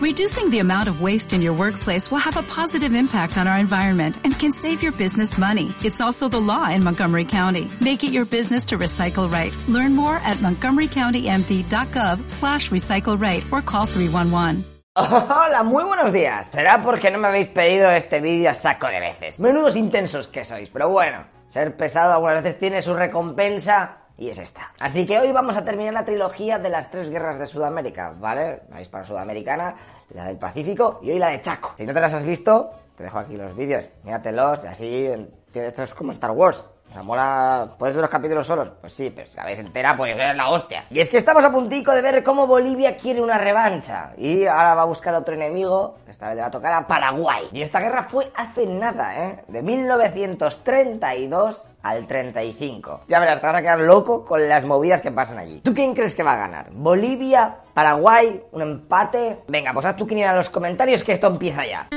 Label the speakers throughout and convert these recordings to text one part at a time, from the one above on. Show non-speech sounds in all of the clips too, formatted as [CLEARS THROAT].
Speaker 1: Reducing the amount of waste in your workplace will have a positive impact on our environment and can save your business money. It's also the law in Montgomery County. Make it your business to recycle right. Learn more at montgomerycountymd.gov slash recycle right or call 311.
Speaker 2: Hola, muy buenos días. Será porque no me habéis pedido este vídeo saco de veces. Menudos intensos que sois, pero bueno, ser pesado algunas veces tiene su recompensa y es esta. Así que hoy vamos a terminar la trilogía de las tres guerras de Sudamérica, ¿vale? La hispano-sudamericana, la del Pacífico y hoy la de Chaco. Si no te las has visto, te dejo aquí los vídeos, míratelos, y así, esto es como Star Wars. O sea, mola. ¿Puedes ver los capítulos solos? Pues sí, pero si la ves entera, pues es la hostia. Y es que estamos a puntico de ver cómo Bolivia quiere una revancha. Y ahora va a buscar otro enemigo. Esta vez le va a tocar a Paraguay. Y esta guerra fue hace nada, ¿eh? De 1932 al 35. Ya verás, te vas a quedar loco con las movidas que pasan allí. ¿Tú quién crees que va a ganar? ¿Bolivia? ¿Paraguay? ¿Un empate? Venga, pues haz tu quiniela en los comentarios que esto empieza ya.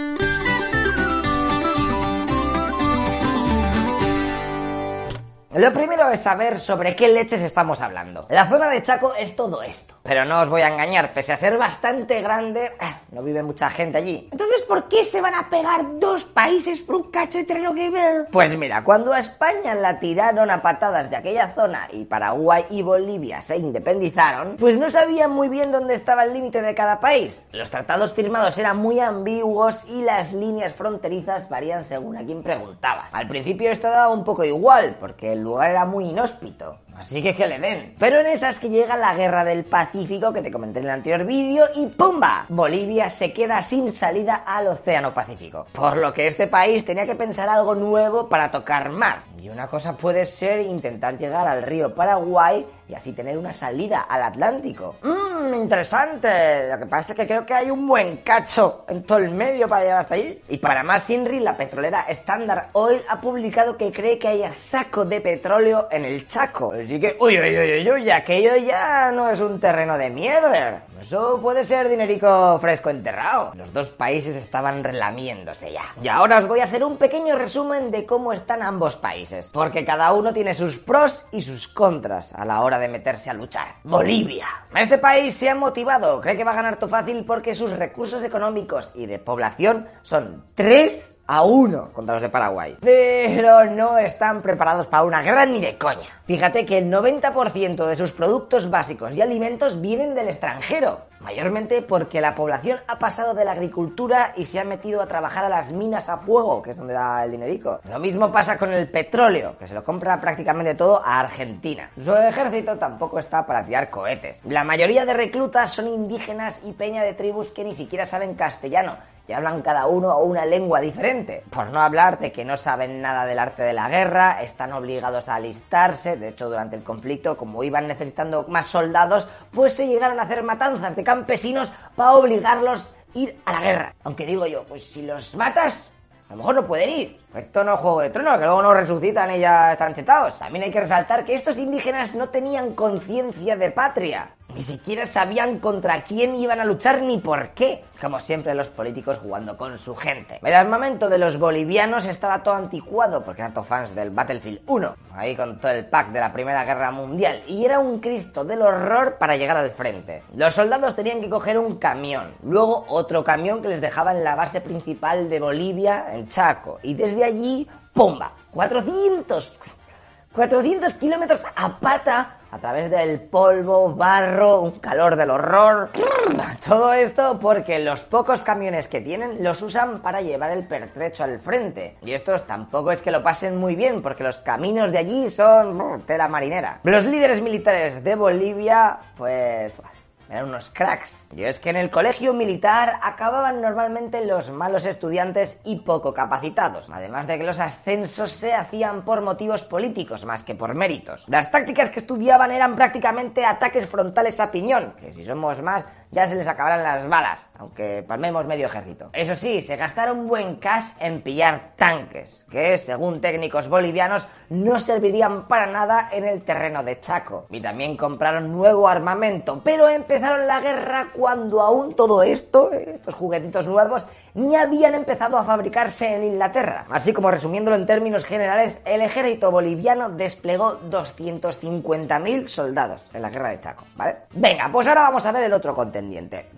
Speaker 2: Lo primero es saber sobre qué leches estamos hablando. La zona de Chaco es todo esto. Pero no os voy a engañar, pese a ser bastante grande, eh, no vive mucha gente allí. Entonces, ¿por qué se van a pegar dos países por un cacho de terreno que ver? Pues mira, cuando a España la tiraron a patadas de aquella zona y Paraguay y Bolivia se independizaron, pues no sabían muy bien dónde estaba el límite de cada país. Los tratados firmados eran muy ambiguos y las líneas fronterizas varían según a quien preguntabas. Al principio esto daba un poco igual, porque el lugar era muy inhóspito. Así que que le den. Pero en esas que llega la guerra del Pacífico que te comenté en el anterior vídeo y ¡pumba! Bolivia se queda sin salida al Océano Pacífico. Por lo que este país tenía que pensar algo nuevo para tocar mar. Y una cosa puede ser intentar llegar al río Paraguay y así tener una salida al Atlántico. Mmm, interesante. Lo que pasa es que creo que hay un buen cacho en todo el medio para llegar hasta ahí. Y para más Inri, la petrolera Standard Oil ha publicado que cree que haya saco de petróleo en el Chaco. Así que, uy, uy, uy, uy, uy, aquello ya no es un terreno de mierda. Eso puede ser dinerico fresco enterrado. Los dos países estaban relamiéndose ya. Y ahora os voy a hacer un pequeño resumen de cómo están ambos países. Porque cada uno tiene sus pros y sus contras a la hora de meterse a luchar. Bolivia. Este país se ha motivado. Cree que va a ganar todo fácil porque sus recursos económicos y de población son tres a uno contra los de Paraguay. Pero no están preparados para una guerra ni de coña. Fíjate que el 90% de sus productos básicos y alimentos vienen del extranjero. Mayormente porque la población ha pasado de la agricultura y se ha metido a trabajar a las minas a fuego, que es donde da el dinerico. Lo mismo pasa con el petróleo, que se lo compra prácticamente todo a Argentina. Su ejército tampoco está para tirar cohetes. La mayoría de reclutas son indígenas y peña de tribus que ni siquiera saben castellano y hablan cada uno una lengua diferente. Por no hablar de que no saben nada del arte de la guerra, están obligados a alistarse, de hecho durante el conflicto, como iban necesitando más soldados, pues se llegaron a hacer matanzas de campesinos para obligarlos a ir a la guerra. Aunque digo yo, pues si los matas, a lo mejor no pueden ir. Esto no es Juego de Tronos, que luego no resucitan y ya están chetados. También hay que resaltar que estos indígenas no tenían conciencia de patria. Ni siquiera sabían contra quién iban a luchar ni por qué. Como siempre los políticos jugando con su gente. El armamento de los bolivianos estaba todo anticuado porque eran todos fans del Battlefield 1. Ahí con todo el pack de la Primera Guerra Mundial. Y era un Cristo del horror para llegar al frente. Los soldados tenían que coger un camión. Luego otro camión que les dejaba en la base principal de Bolivia, en Chaco. Y desde allí, ¡pumba! 400 400 kilómetros a pata a través del polvo, barro, un calor del horror. [CLEARS THROAT] Todo esto porque los pocos camiones que tienen los usan para llevar el pertrecho al frente. Y estos tampoco es que lo pasen muy bien porque los caminos de allí son tela marinera. Los líderes militares de Bolivia, pues eran unos cracks. Y es que en el colegio militar acababan normalmente los malos estudiantes y poco capacitados, además de que los ascensos se hacían por motivos políticos más que por méritos. Las tácticas que estudiaban eran prácticamente ataques frontales a piñón, que si somos más ya se les acabarán las balas, aunque palmemos medio ejército. Eso sí, se gastaron buen cash en pillar tanques, que según técnicos bolivianos no servirían para nada en el terreno de Chaco. Y también compraron nuevo armamento, pero empezaron la guerra cuando aún todo esto, estos juguetitos nuevos, ni habían empezado a fabricarse en Inglaterra. Así como resumiéndolo en términos generales, el ejército boliviano desplegó 250.000 soldados en la guerra de Chaco, ¿vale? Venga, pues ahora vamos a ver el otro contenido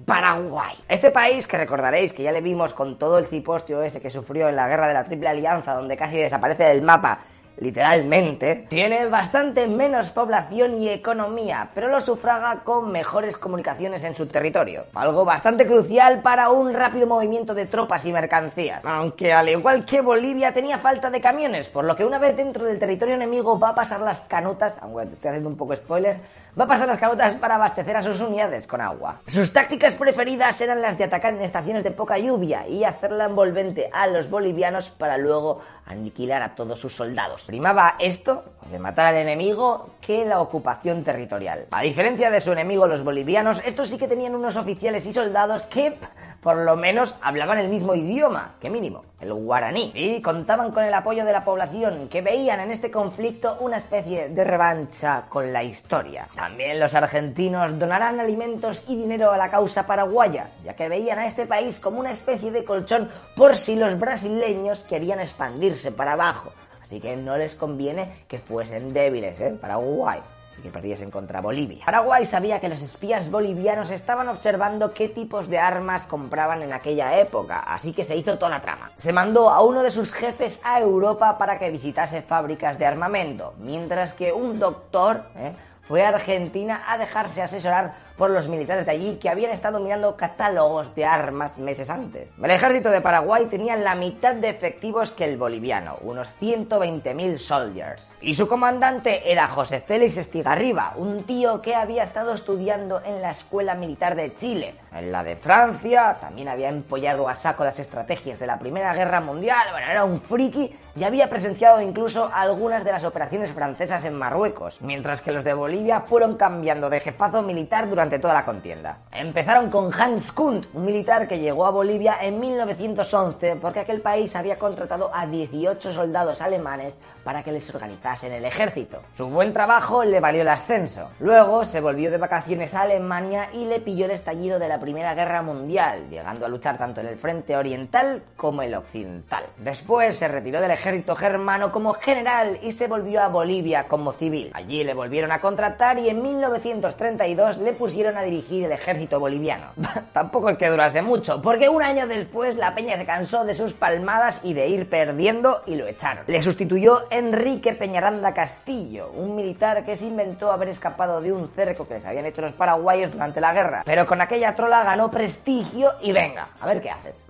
Speaker 2: Paraguay. Este país que recordaréis que ya le vimos con todo el cipostio ese que sufrió en la guerra de la Triple Alianza, donde casi desaparece del mapa literalmente, tiene bastante menos población y economía, pero lo sufraga con mejores comunicaciones en su territorio. Algo bastante crucial para un rápido movimiento de tropas y mercancías. Aunque al igual que Bolivia tenía falta de camiones, por lo que una vez dentro del territorio enemigo va a pasar las canutas, aunque estoy haciendo un poco spoiler, va a pasar las canutas para abastecer a sus unidades con agua. Sus tácticas preferidas eran las de atacar en estaciones de poca lluvia y hacerla envolvente a los bolivianos para luego aniquilar a todos sus soldados. Primaba esto, de matar al enemigo, que la ocupación territorial. A diferencia de su enemigo los bolivianos, estos sí que tenían unos oficiales y soldados que por lo menos hablaban el mismo idioma, que mínimo, el guaraní, y contaban con el apoyo de la población, que veían en este conflicto una especie de revancha con la historia. También los argentinos donarán alimentos y dinero a la causa paraguaya, ya que veían a este país como una especie de colchón por si los brasileños querían expandirse para abajo. Así que no les conviene que fuesen débiles, ¿eh? Paraguay y que perdiesen contra Bolivia. Paraguay sabía que los espías bolivianos estaban observando qué tipos de armas compraban en aquella época, así que se hizo toda la trama. Se mandó a uno de sus jefes a Europa para que visitase fábricas de armamento, mientras que un doctor, ¿eh? fue a Argentina a dejarse asesorar por los militares de allí que habían estado mirando catálogos de armas meses antes. El ejército de Paraguay tenía la mitad de efectivos que el boliviano, unos 120.000 soldiers. Y su comandante era José Félix Estigarriba, un tío que había estado estudiando en la Escuela Militar de Chile. En la de Francia también había empollado a saco las estrategias de la Primera Guerra Mundial, bueno, era un friki y había presenciado incluso algunas de las operaciones francesas en Marruecos, mientras que los de Bolivia fueron cambiando de jefazo militar durante toda la contienda. Empezaron con Hans Kunt, un militar que llegó a Bolivia en 1911 porque aquel país había contratado a 18 soldados alemanes para que les organizasen el ejército. Su buen trabajo le valió el ascenso. Luego se volvió de vacaciones a Alemania y le pilló el estallido de la Primera Guerra Mundial, llegando a luchar tanto en el frente oriental como el occidental. Después se retiró del ejército germano como general y se volvió a Bolivia como civil. Allí le volvieron a contratar y en 1932 le pusieron a dirigir el ejército boliviano. [LAUGHS] Tampoco es que durase mucho, porque un año después la peña se cansó de sus palmadas y de ir perdiendo y lo echaron. Le sustituyó Enrique Peñaranda Castillo, un militar que se inventó haber escapado de un cerco que les habían hecho los paraguayos durante la guerra. Pero con aquella trola ganó prestigio y venga, a ver qué haces.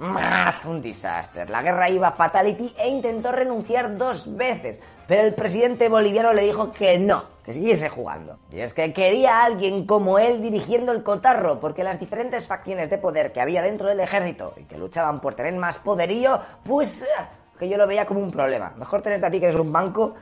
Speaker 2: Un desastre. La guerra iba fatality e intentó renunciar dos veces, pero el presidente boliviano le dijo que no, que siguiese jugando. Y es que quería a alguien como él dirigiendo el cotarro, porque las diferentes facciones de poder que había dentro del ejército y que luchaban por tener más poderío, pues que yo lo veía como un problema. Mejor tenerte a ti que eres un banco,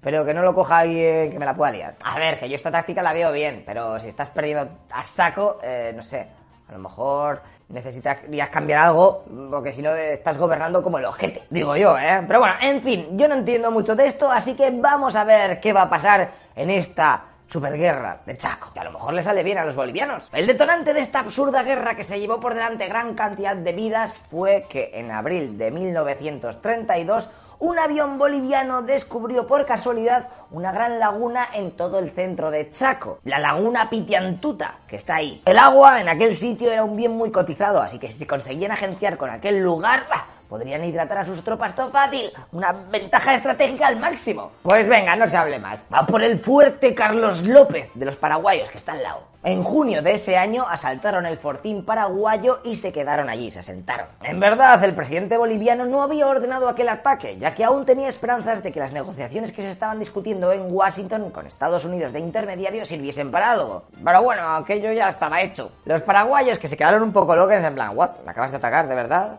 Speaker 2: pero que no lo coja alguien que me la pueda liar. A ver, que yo esta táctica la veo bien, pero si estás perdiendo a saco, eh, no sé, a lo mejor necesitarías cambiar algo, porque si no estás gobernando como el ojete, digo yo, ¿eh? Pero bueno, en fin, yo no entiendo mucho de esto, así que vamos a ver qué va a pasar en esta superguerra de Chaco, que a lo mejor le sale bien a los bolivianos. El detonante de esta absurda guerra que se llevó por delante gran cantidad de vidas fue que en abril de 1932 un avión boliviano descubrió por casualidad una gran laguna en todo el centro de Chaco, la laguna Pitiantuta, que está ahí. El agua en aquel sitio era un bien muy cotizado, así que si se conseguían agenciar con aquel lugar, podrían hidratar a sus tropas todo fácil. Una ventaja estratégica al máximo. Pues venga, no se hable más. Va por el fuerte Carlos López de los paraguayos que está al lado. En junio de ese año asaltaron el fortín paraguayo y se quedaron allí, se sentaron. En verdad, el presidente boliviano no había ordenado aquel ataque, ya que aún tenía esperanzas de que las negociaciones que se estaban discutiendo en Washington con Estados Unidos de intermediario sirviesen para algo. Pero bueno, aquello ya estaba hecho. Los paraguayos que se quedaron un poco locos en plan, ¿what? ¿Me acabas de atacar, de verdad?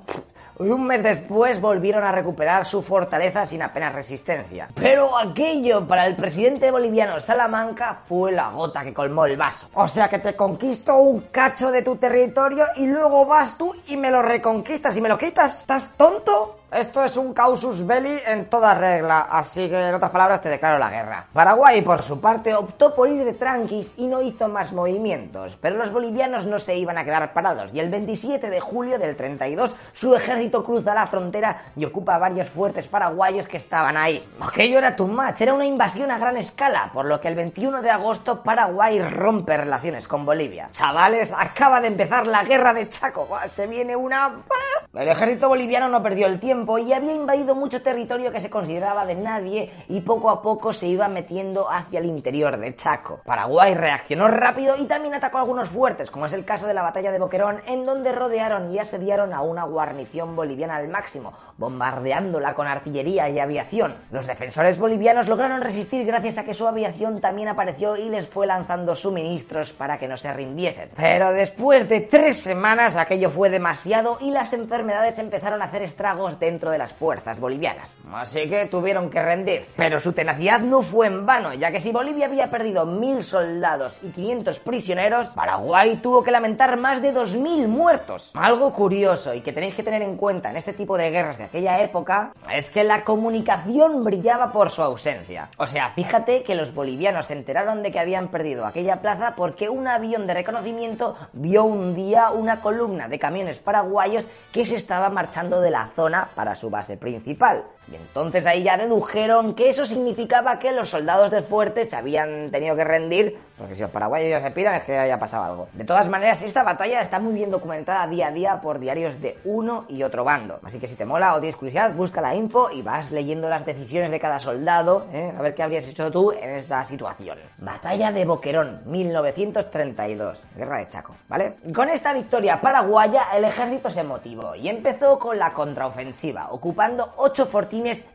Speaker 2: Un mes después volvieron a recuperar su fortaleza sin apenas resistencia. Pero aquello para el presidente boliviano Salamanca fue la gota que colmó el vaso. O sea que te conquisto un cacho de tu territorio y luego vas tú y me lo reconquistas y me lo quitas. ¿Estás tonto? Esto es un causus belli en toda regla, así que en otras palabras te declaro la guerra. Paraguay, por su parte, optó por ir de tranquis y no hizo más movimientos, pero los bolivianos no se iban a quedar parados y el 27 de julio del 32 su ejército cruza la frontera y ocupa varios fuertes paraguayos que estaban ahí. Aquello era too much, era una invasión a gran escala, por lo que el 21 de agosto Paraguay rompe relaciones con Bolivia. Chavales, acaba de empezar la guerra de Chaco, se viene una... El ejército boliviano no perdió el tiempo y había invadido mucho territorio que se consideraba de nadie y poco a poco se iba metiendo hacia el interior de Chaco. Paraguay reaccionó rápido y también atacó algunos fuertes, como es el caso de la batalla de Boquerón, en donde rodearon y asediaron a una guarnición boliviana al máximo, bombardeándola con artillería y aviación. Los defensores bolivianos lograron resistir gracias a que su aviación también apareció y les fue lanzando suministros para que no se rindiesen. Pero después de tres semanas aquello fue demasiado y las enfermedades empezaron a hacer estragos dentro de las fuerzas bolivianas. Así que tuvieron que rendirse. Pero su tenacidad no fue en vano, ya que si Bolivia había perdido mil soldados y 500 prisioneros, Paraguay tuvo que lamentar más de 2.000 muertos. Algo curioso y que tenéis que tener en cuenta en este tipo de guerras de aquella época es que la comunicación brillaba por su ausencia. O sea, fíjate que los bolivianos se enteraron de que habían perdido aquella plaza porque un avión de reconocimiento vio un día una columna de camiones paraguayos que se estaba marchando de la zona para su base principal. Y entonces ahí ya dedujeron que eso significaba que los soldados del fuerte se habían tenido que rendir, porque si los paraguayos ya se piran es que haya pasado algo. De todas maneras, esta batalla está muy bien documentada día a día por diarios de uno y otro bando. Así que si te mola o tienes curiosidad, busca la info y vas leyendo las decisiones de cada soldado, ¿eh? a ver qué habrías hecho tú en esta situación. Batalla de Boquerón, 1932, guerra de Chaco, ¿vale? Con esta victoria paraguaya, el ejército se motivó y empezó con la contraofensiva, ocupando ocho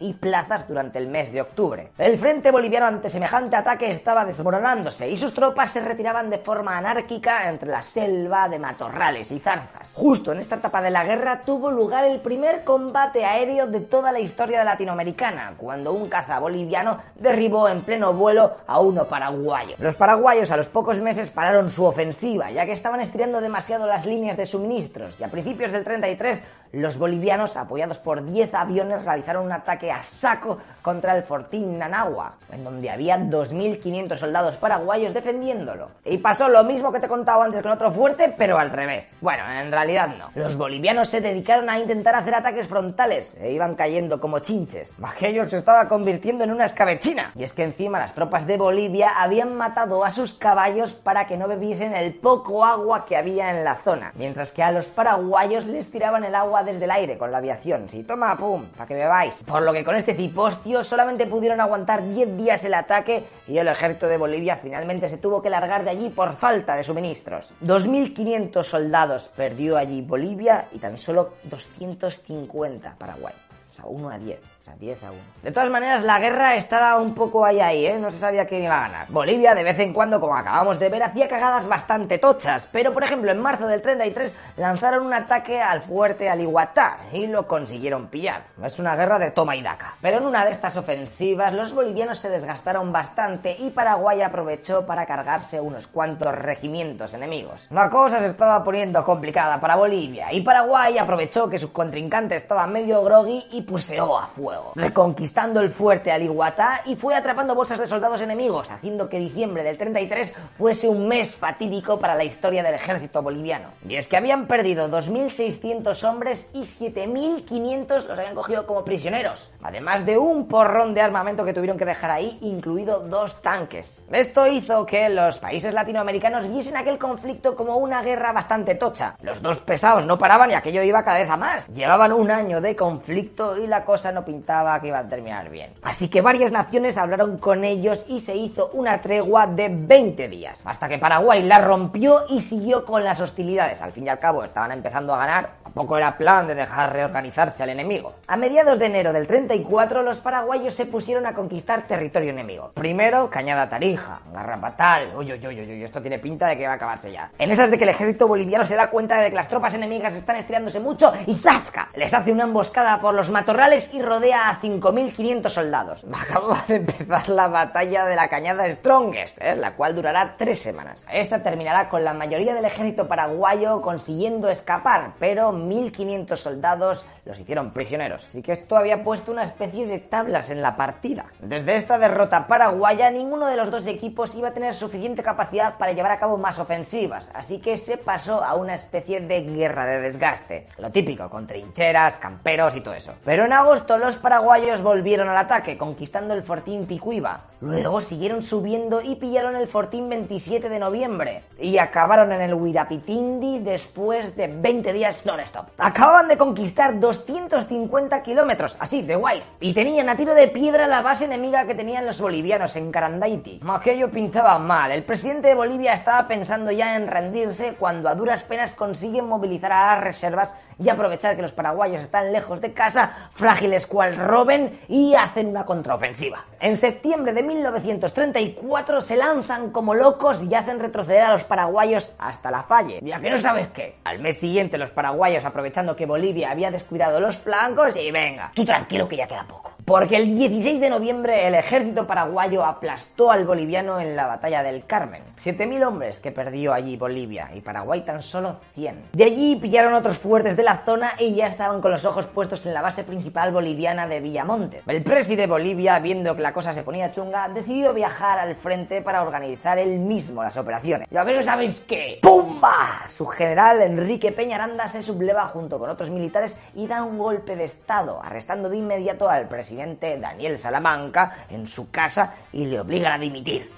Speaker 2: y plazas durante el mes de octubre. El frente boliviano ante semejante ataque estaba desmoronándose y sus tropas se retiraban de forma anárquica entre la selva de matorrales y zarzas. Justo en esta etapa de la guerra tuvo lugar el primer combate aéreo de toda la historia latinoamericana, cuando un caza boliviano derribó en pleno vuelo a uno paraguayo. Los paraguayos a los pocos meses pararon su ofensiva, ya que estaban estirando demasiado las líneas de suministros, y a principios del 33 los bolivianos, apoyados por 10 aviones, realizaron un ataque a saco contra el fortín Nanagua, en donde había 2.500 soldados paraguayos defendiéndolo. Y pasó lo mismo que te he contado antes con otro fuerte, pero al revés. Bueno, en realidad no. Los bolivianos se dedicaron a intentar hacer ataques frontales e iban cayendo como chinches. [LAUGHS] Aquello se estaba convirtiendo en una escabechina. Y es que encima las tropas de Bolivia habían matado a sus caballos para que no bebiesen el poco agua que había en la zona, mientras que a los paraguayos les tiraban el agua desde el aire con la aviación. Si toma, pum, para que bebáis. Por lo que con este cipostio solamente pudieron aguantar 10 días el ataque y el ejército de Bolivia finalmente se tuvo que largar de allí por falta de suministros. 2.500 soldados perdió allí Bolivia y tan solo 250 Paraguay. O sea, 1 a 10. O sea, 10 a 1. De todas maneras, la guerra estaba un poco ahí ahí, ¿eh? No se sabía quién iba a ganar. Bolivia, de vez en cuando, como acabamos de ver, hacía cagadas bastante tochas. Pero, por ejemplo, en marzo del 33 lanzaron un ataque al fuerte Alihuatá y lo consiguieron pillar. Es una guerra de toma y daca. Pero en una de estas ofensivas, los bolivianos se desgastaron bastante y Paraguay aprovechó para cargarse unos cuantos regimientos enemigos. La cosa se estaba poniendo complicada para Bolivia y Paraguay aprovechó que su contrincante estaba medio groggy y puseó a fuego reconquistando el fuerte Alihuatá y fue atrapando bolsas de soldados enemigos, haciendo que diciembre del 33 fuese un mes fatídico para la historia del ejército boliviano. Y es que habían perdido 2.600 hombres y 7.500 los habían cogido como prisioneros, además de un porrón de armamento que tuvieron que dejar ahí, incluido dos tanques. Esto hizo que los países latinoamericanos viesen aquel conflicto como una guerra bastante tocha. Los dos pesados no paraban y aquello iba cada vez a más. Llevaban un año de conflicto y la cosa no pintaba que iba a terminar bien. Así que varias naciones hablaron con ellos y se hizo una tregua de 20 días, hasta que Paraguay la rompió y siguió con las hostilidades. Al fin y al cabo estaban empezando a ganar, tampoco era plan de dejar reorganizarse al enemigo. A mediados de enero del 34 los paraguayos se pusieron a conquistar territorio enemigo. Primero Cañada Tarija, Garrapatal, uy, uy, uy, uy, esto tiene pinta de que va a acabarse ya. En esas de que el ejército boliviano se da cuenta de que las tropas enemigas están estirándose mucho y ¡zasca! Les hace una emboscada por los matorrales y rodea a 5.500 soldados. [LAUGHS] Acaba de empezar la batalla de la cañada Strongest, ¿eh? la cual durará tres semanas. Esta terminará con la mayoría del ejército paraguayo consiguiendo escapar, pero 1.500 soldados los hicieron prisioneros. Así que esto había puesto una especie de tablas en la partida. Desde esta derrota paraguaya, ninguno de los dos equipos iba a tener suficiente capacidad para llevar a cabo más ofensivas, así que se pasó a una especie de guerra de desgaste. Lo típico, con trincheras, camperos y todo eso. Pero en agosto los paraguayos volvieron al ataque, conquistando el fortín Picuiba. Luego siguieron subiendo y pillaron el fortín 27 de noviembre. Y acabaron en el Huirapitindi después de 20 días non-stop. Acababan de conquistar 250 kilómetros, así, de guays. Y tenían a tiro de piedra la base enemiga que tenían los bolivianos en Carandaiti. Aquello pintaba mal. El presidente de Bolivia estaba pensando ya en rendirse cuando a duras penas consiguen movilizar a las reservas y aprovechar que los paraguayos están lejos de casa, frágiles cual roben, y hacen una contraofensiva. En septiembre de 1934 se lanzan como locos y hacen retroceder a los paraguayos hasta la falle. Ya que no sabes qué. Al mes siguiente los paraguayos aprovechando que Bolivia había descuidado los flancos y venga, tú tranquilo que ya queda poco. Porque el 16 de noviembre el ejército paraguayo aplastó al boliviano en la batalla del Carmen. 7.000 hombres que perdió allí Bolivia y Paraguay tan solo 100. De allí pillaron otros fuertes de la zona y ya estaban con los ojos puestos en la base principal boliviana de Villamonte. El presidente de Bolivia, viendo que la cosa se ponía chunga, decidió viajar al frente para organizar él mismo las operaciones. ¿Y a sabéis qué? ¡Pumba! Su general Enrique Peñaranda se subleva junto con otros militares y da un golpe de estado, arrestando de inmediato al presidente Daniel Salamanca en su casa y le obligan a dimitir.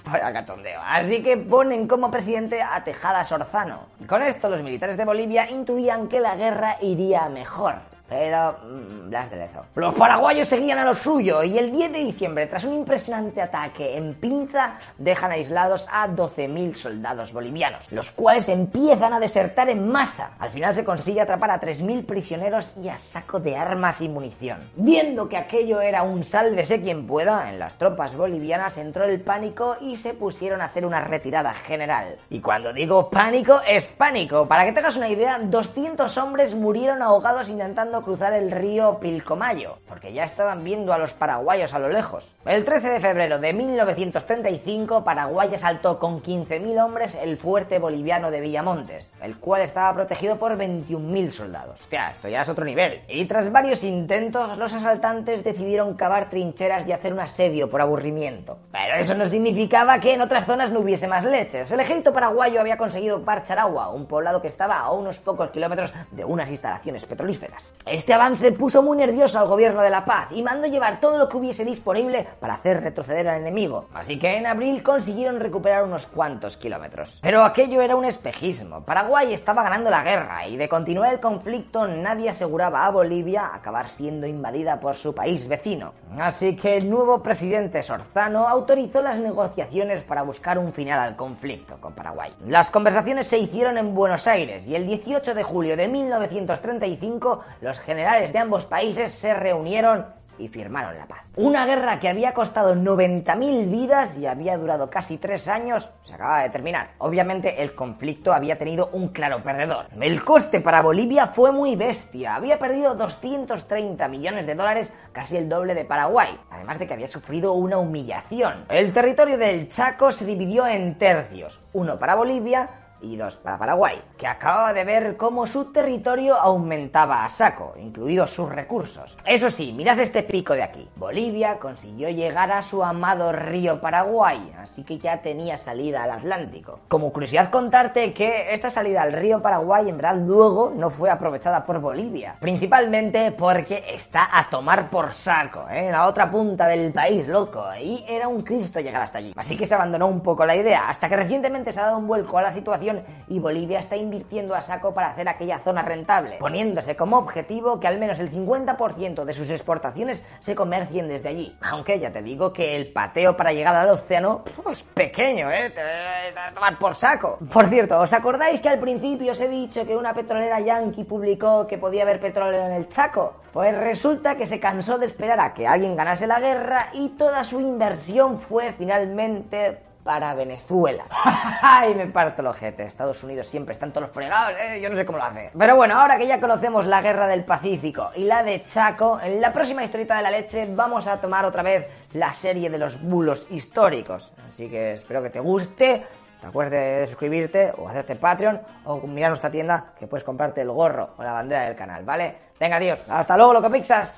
Speaker 2: Así que ponen como presidente a Tejada Sorzano. Con esto los militares de Bolivia intuían que la guerra iría mejor pero mmm, Blas de Lezo. Los paraguayos seguían a lo suyo y el 10 de diciembre, tras un impresionante ataque en pinza, dejan aislados a 12.000 soldados bolivianos, los cuales empiezan a desertar en masa. Al final se consigue atrapar a 3.000 prisioneros y a saco de armas y munición. Viendo que aquello era un sálvese quien pueda, en las tropas bolivianas entró el pánico y se pusieron a hacer una retirada general. Y cuando digo pánico, es pánico. Para que tengas una idea, 200 hombres murieron ahogados intentando cruzar el río Pilcomayo, porque ya estaban viendo a los paraguayos a lo lejos. El 13 de febrero de 1935, Paraguay asaltó con 15.000 hombres el fuerte boliviano de Villamontes, el cual estaba protegido por 21.000 soldados. Hostia, esto ya es otro nivel. Y tras varios intentos, los asaltantes decidieron cavar trincheras y hacer un asedio por aburrimiento. Pero eso no significaba que en otras zonas no hubiese más leches. El ejército paraguayo había conseguido Parcharagua, un poblado que estaba a unos pocos kilómetros de unas instalaciones petrolíferas. Este avance puso muy nervioso al gobierno de La Paz y mandó llevar todo lo que hubiese disponible para hacer retroceder al enemigo. Así que en abril consiguieron recuperar unos cuantos kilómetros. Pero aquello era un espejismo. Paraguay estaba ganando la guerra y de continuar el conflicto nadie aseguraba a Bolivia acabar siendo invadida por su país vecino. Así que el nuevo presidente Sorzano autorizó las negociaciones para buscar un final al conflicto con Paraguay. Las conversaciones se hicieron en Buenos Aires y el 18 de julio de 1935 los generales de ambos países se reunieron y firmaron la paz. Una guerra que había costado 90.000 vidas y había durado casi tres años se acaba de terminar. Obviamente el conflicto había tenido un claro perdedor. El coste para Bolivia fue muy bestia. Había perdido 230 millones de dólares, casi el doble de Paraguay. Además de que había sufrido una humillación. El territorio del Chaco se dividió en tercios. Uno para Bolivia, y dos para Paraguay, que acababa de ver cómo su territorio aumentaba a saco, incluidos sus recursos. Eso sí, mirad este pico de aquí. Bolivia consiguió llegar a su amado río Paraguay, así que ya tenía salida al Atlántico. Como curiosidad contarte que esta salida al río Paraguay en verdad luego no fue aprovechada por Bolivia, principalmente porque está a tomar por saco, ¿eh? en la otra punta del país, loco, y era un Cristo llegar hasta allí. Así que se abandonó un poco la idea, hasta que recientemente se ha dado un vuelco a la situación y Bolivia está invirtiendo a saco para hacer aquella zona rentable, poniéndose como objetivo que al menos el 50% de sus exportaciones se comercien desde allí. Aunque ya te digo que el pateo para llegar al océano es pequeño, ¿eh? Te, a tomar por saco. Por cierto, ¿os acordáis que al principio os he dicho que una petrolera yankee publicó que podía haber petróleo en el Chaco? Pues resulta que se cansó de esperar a que alguien ganase la guerra y toda su inversión fue finalmente para Venezuela. [LAUGHS] ¡Ay, me parto el ojete! Estados Unidos siempre están todos fregados, ¿eh? yo no sé cómo lo hace. Pero bueno, ahora que ya conocemos la guerra del Pacífico y la de Chaco, en la próxima historieta de la leche vamos a tomar otra vez la serie de los bulos históricos. Así que espero que te guste. Te acuerdes de suscribirte o hacerte Patreon o mirar nuestra tienda que puedes comprarte el gorro o la bandera del canal, ¿vale? Venga, tíos, hasta luego, loco pixas.